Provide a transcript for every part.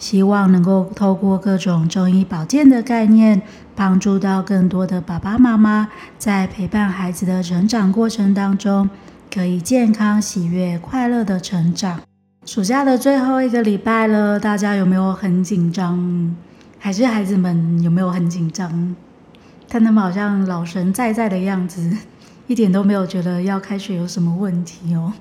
希望能够透过各种中医保健的概念，帮助到更多的爸爸妈妈，在陪伴孩子的成长过程当中，可以健康、喜悦、快乐的成长。暑假的最后一个礼拜了，大家有没有很紧张？还是孩子们有没有很紧张？看他们好像老神在在的样子，一点都没有觉得要开学有什么问题哦。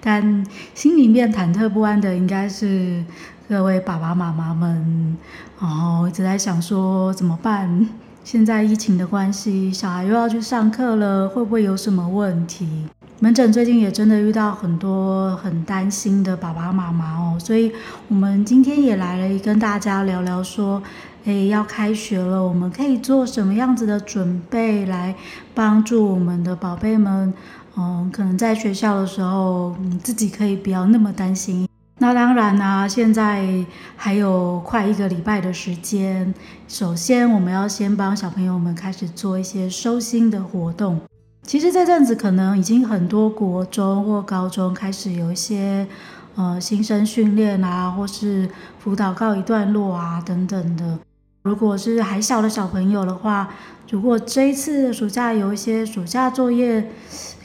但心里面忐忑不安的应该是各位爸爸妈妈们，然后一直在想说怎么办？现在疫情的关系，小孩又要去上课了，会不会有什么问题？门诊最近也真的遇到很多很担心的爸爸妈妈哦，所以我们今天也来了，跟大家聊聊说，诶，要开学了，我们可以做什么样子的准备来帮助我们的宝贝们？嗯，可能在学校的时候，你，自己可以不要那么担心。那当然啦，现在还有快一个礼拜的时间，首先我们要先帮小朋友们开始做一些收心的活动。其实这阵子可能已经很多国中或高中开始有一些呃新生训练啊，或是辅导告一段落啊等等的。如果是还小的小朋友的话，如果这一次暑假有一些暑假作业，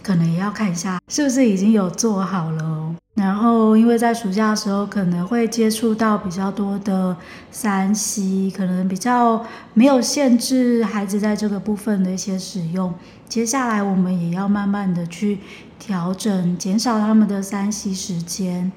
可能也要看一下是不是已经有做好了。然后，因为在暑假的时候可能会接触到比较多的三 c 可能比较没有限制孩子在这个部分的一些使用。接下来我们也要慢慢的去调整，减少他们的三 c 时间。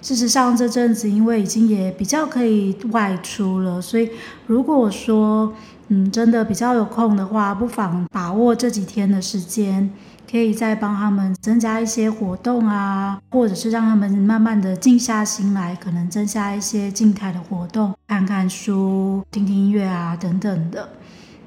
事实上，这阵子因为已经也比较可以外出了，所以如果说嗯真的比较有空的话，不妨把握这几天的时间。可以再帮他们增加一些活动啊，或者是让他们慢慢的静下心来，可能增加一些静态的活动，看看书、听听音乐啊等等的。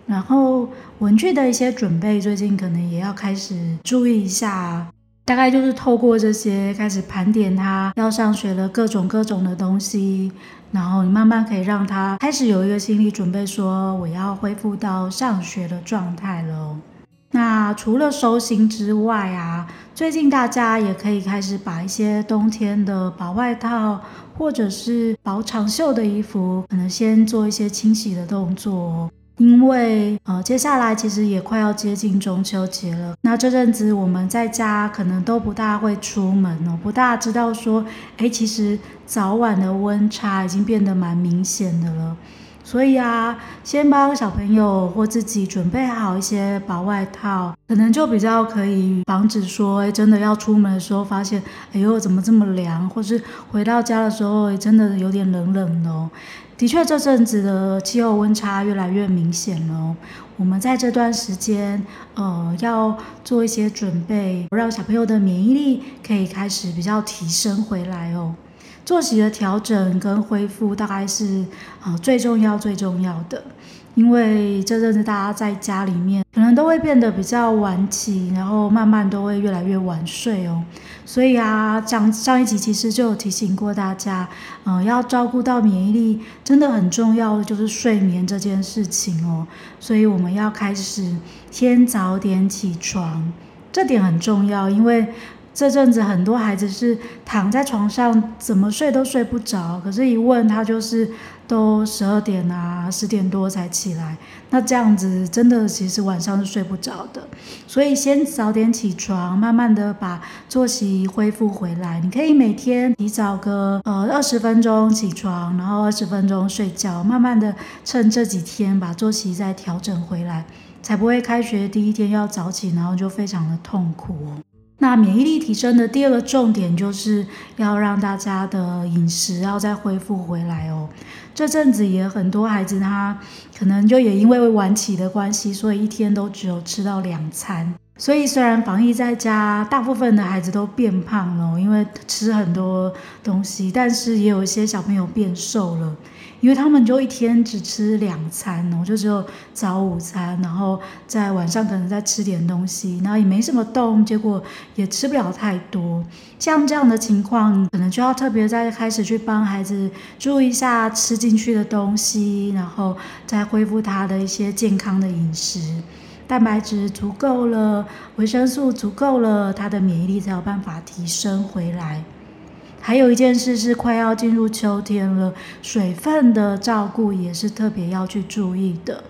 然后文具的一些准备，最近可能也要开始注意一下。大概就是透过这些开始盘点他要上学的各种各种的东西，然后你慢慢可以让他开始有一个心理准备，说我要恢复到上学的状态了。那除了收心之外啊，最近大家也可以开始把一些冬天的薄外套或者是薄长袖的衣服，可能先做一些清洗的动作，因为呃，接下来其实也快要接近中秋节了。那这阵子我们在家可能都不大会出门哦，不大知道说，哎，其实早晚的温差已经变得蛮明显的了。所以啊，先帮小朋友或自己准备好一些薄外套，可能就比较可以防止说，哎，真的要出门的时候发现，哎呦，怎么这么凉？或是回到家的时候，真的有点冷冷的哦。的确，这阵子的气候温差越来越明显了。我们在这段时间，呃，要做一些准备，让小朋友的免疫力可以开始比较提升回来哦。作息的调整跟恢复大概是啊最重要最重要的，因为这阵子大家在家里面可能都会变得比较晚起，然后慢慢都会越来越晚睡哦。所以啊，上上一集其实就有提醒过大家，嗯，要照顾到免疫力，真的很重要就是睡眠这件事情哦。所以我们要开始先早点起床，这点很重要，因为。这阵子很多孩子是躺在床上怎么睡都睡不着，可是，一问他就是都十二点啊、十点多才起来，那这样子真的其实晚上是睡不着的。所以先早点起床，慢慢的把作息恢复回来。你可以每天提早个呃二十分钟起床，然后二十分钟睡觉，慢慢的趁这几天把作息再调整回来，才不会开学第一天要早起，然后就非常的痛苦哦。那免疫力提升的第二个重点，就是要让大家的饮食要再恢复回来哦。这阵子也很多孩子，他可能就也因为晚起的关系，所以一天都只有吃到两餐。所以虽然防疫在家，大部分的孩子都变胖了，因为吃很多东西，但是也有一些小朋友变瘦了。因为他们就一天只吃两餐我，就只有早午餐，然后在晚上可能再吃点东西，然后也没什么动，结果也吃不了太多。像这样的情况，可能就要特别再开始去帮孩子注意一下吃进去的东西，然后再恢复他的一些健康的饮食，蛋白质足够了，维生素足够了，他的免疫力才有办法提升回来。还有一件事是，快要进入秋天了，水分的照顾也是特别要去注意的。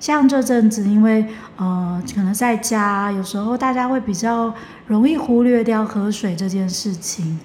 像这阵子，因为呃，可能在家，有时候大家会比较容易忽略掉喝水这件事情，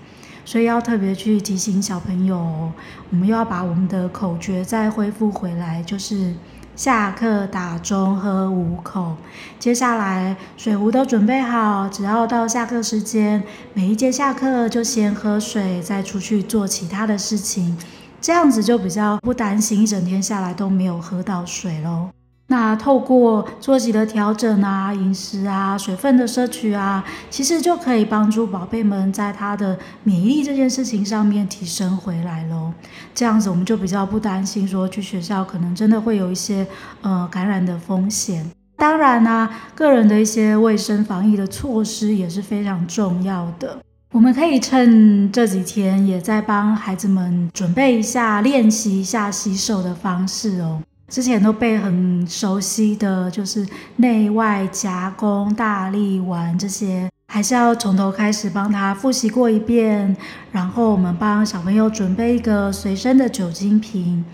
所以要特别去提醒小朋友，我们又要把我们的口诀再恢复回来，就是。下课打钟喝五口，接下来水壶都准备好，只要到下课时间，每一节下课就先喝水，再出去做其他的事情，这样子就比较不担心一整天下来都没有喝到水喽。那透过作息的调整啊，饮食啊，水分的摄取啊，其实就可以帮助宝贝们在他的免疫力这件事情上面提升回来咯。这样子我们就比较不担心说去学校可能真的会有一些呃感染的风险。当然呢，个人的一些卫生防疫的措施也是非常重要的。我们可以趁这几天也在帮孩子们准备一下，练习一下洗手的方式哦。之前都被很熟悉的就是内外夹攻大力丸这些，还是要从头开始帮他复习过一遍。然后我们帮小朋友准备一个随身的酒精瓶。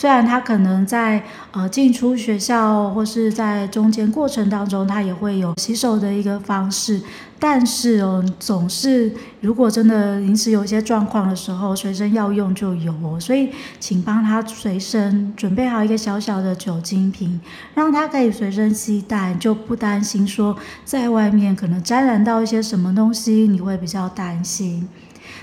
虽然他可能在呃进出学校或是在中间过程当中，他也会有洗手的一个方式，但是哦，总是如果真的临时有一些状况的时候，随身要用就有哦，所以请帮他随身准备好一个小小的酒精瓶，让他可以随身携带，就不担心说在外面可能沾染到一些什么东西，你会比较担心。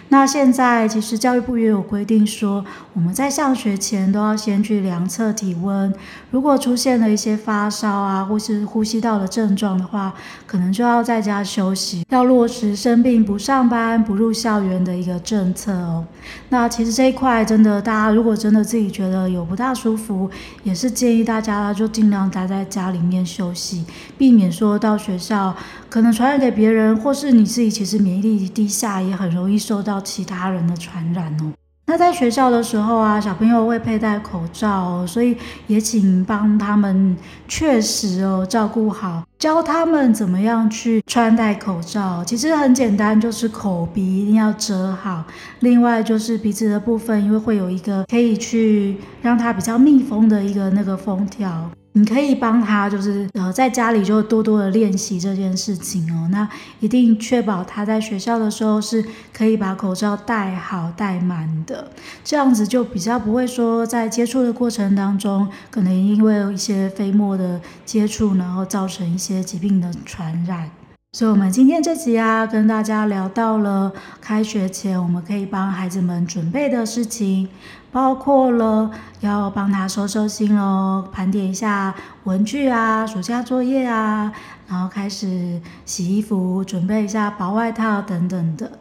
那现在其实教育部也有规定说，我们在上学前都要先去量测体温。如果出现了一些发烧啊，或是呼吸道的症状的话，可能就要在家休息，要落实生病不上班、不入校园的一个政策哦。那其实这一块真的，大家如果真的自己觉得有不大舒服，也是建议大家就尽量待在家里面休息，避免说到学校可能传染给别人，或是你自己其实免疫力低下，也很容易受到其他人的传染哦。那在学校的时候啊，小朋友会佩戴口罩哦，所以也请帮他们确实哦照顾好，教他们怎么样去穿戴口罩。其实很简单，就是口鼻一定要遮好，另外就是鼻子的部分，因为会有一个可以去让它比较密封的一个那个封条。你可以帮他，就是呃，在家里就多多的练习这件事情哦。那一定确保他在学校的时候是可以把口罩戴好戴满的，这样子就比较不会说在接触的过程当中，可能因为一些飞沫的接触，然后造成一些疾病的传染。所以，我们今天这集啊，跟大家聊到了开学前我们可以帮孩子们准备的事情，包括了要帮他收收心哦，盘点一下文具啊、暑假作业啊，然后开始洗衣服，准备一下薄外套等等的。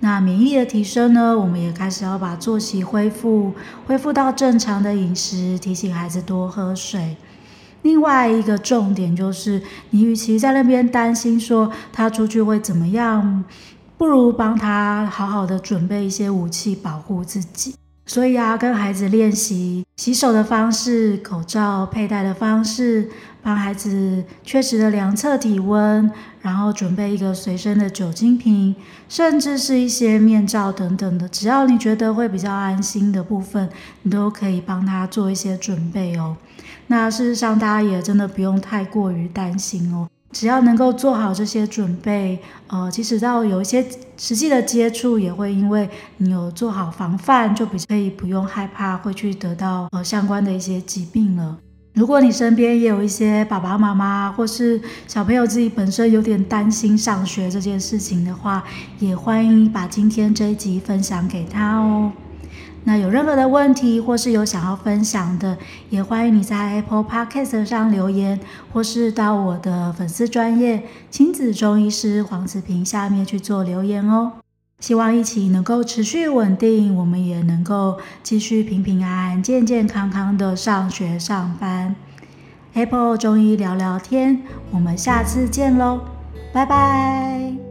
那免疫力的提升呢，我们也开始要把作息恢复，恢复到正常的饮食，提醒孩子多喝水。另外一个重点就是，你与其在那边担心说他出去会怎么样，不如帮他好好的准备一些武器保护自己。所以啊，跟孩子练习洗手的方式、口罩佩戴的方式，帮孩子确实的量测体温，然后准备一个随身的酒精瓶，甚至是一些面罩等等的，只要你觉得会比较安心的部分，你都可以帮他做一些准备哦。那事实上，大家也真的不用太过于担心哦。只要能够做好这些准备，呃，即使到有一些实际的接触，也会因为你有做好防范，就比可以不用害怕会去得到呃相关的一些疾病了。如果你身边也有一些爸爸妈妈或是小朋友自己本身有点担心上学这件事情的话，也欢迎把今天这一集分享给他哦。那有任何的问题，或是有想要分享的，也欢迎你在 Apple Podcast 上留言，或是到我的粉丝专业亲子中医师黄子平下面去做留言哦。希望疫情能够持续稳定，我们也能够继续平平安安、健健康康的上学上班。Apple 中医聊聊天，我们下次见喽，拜拜。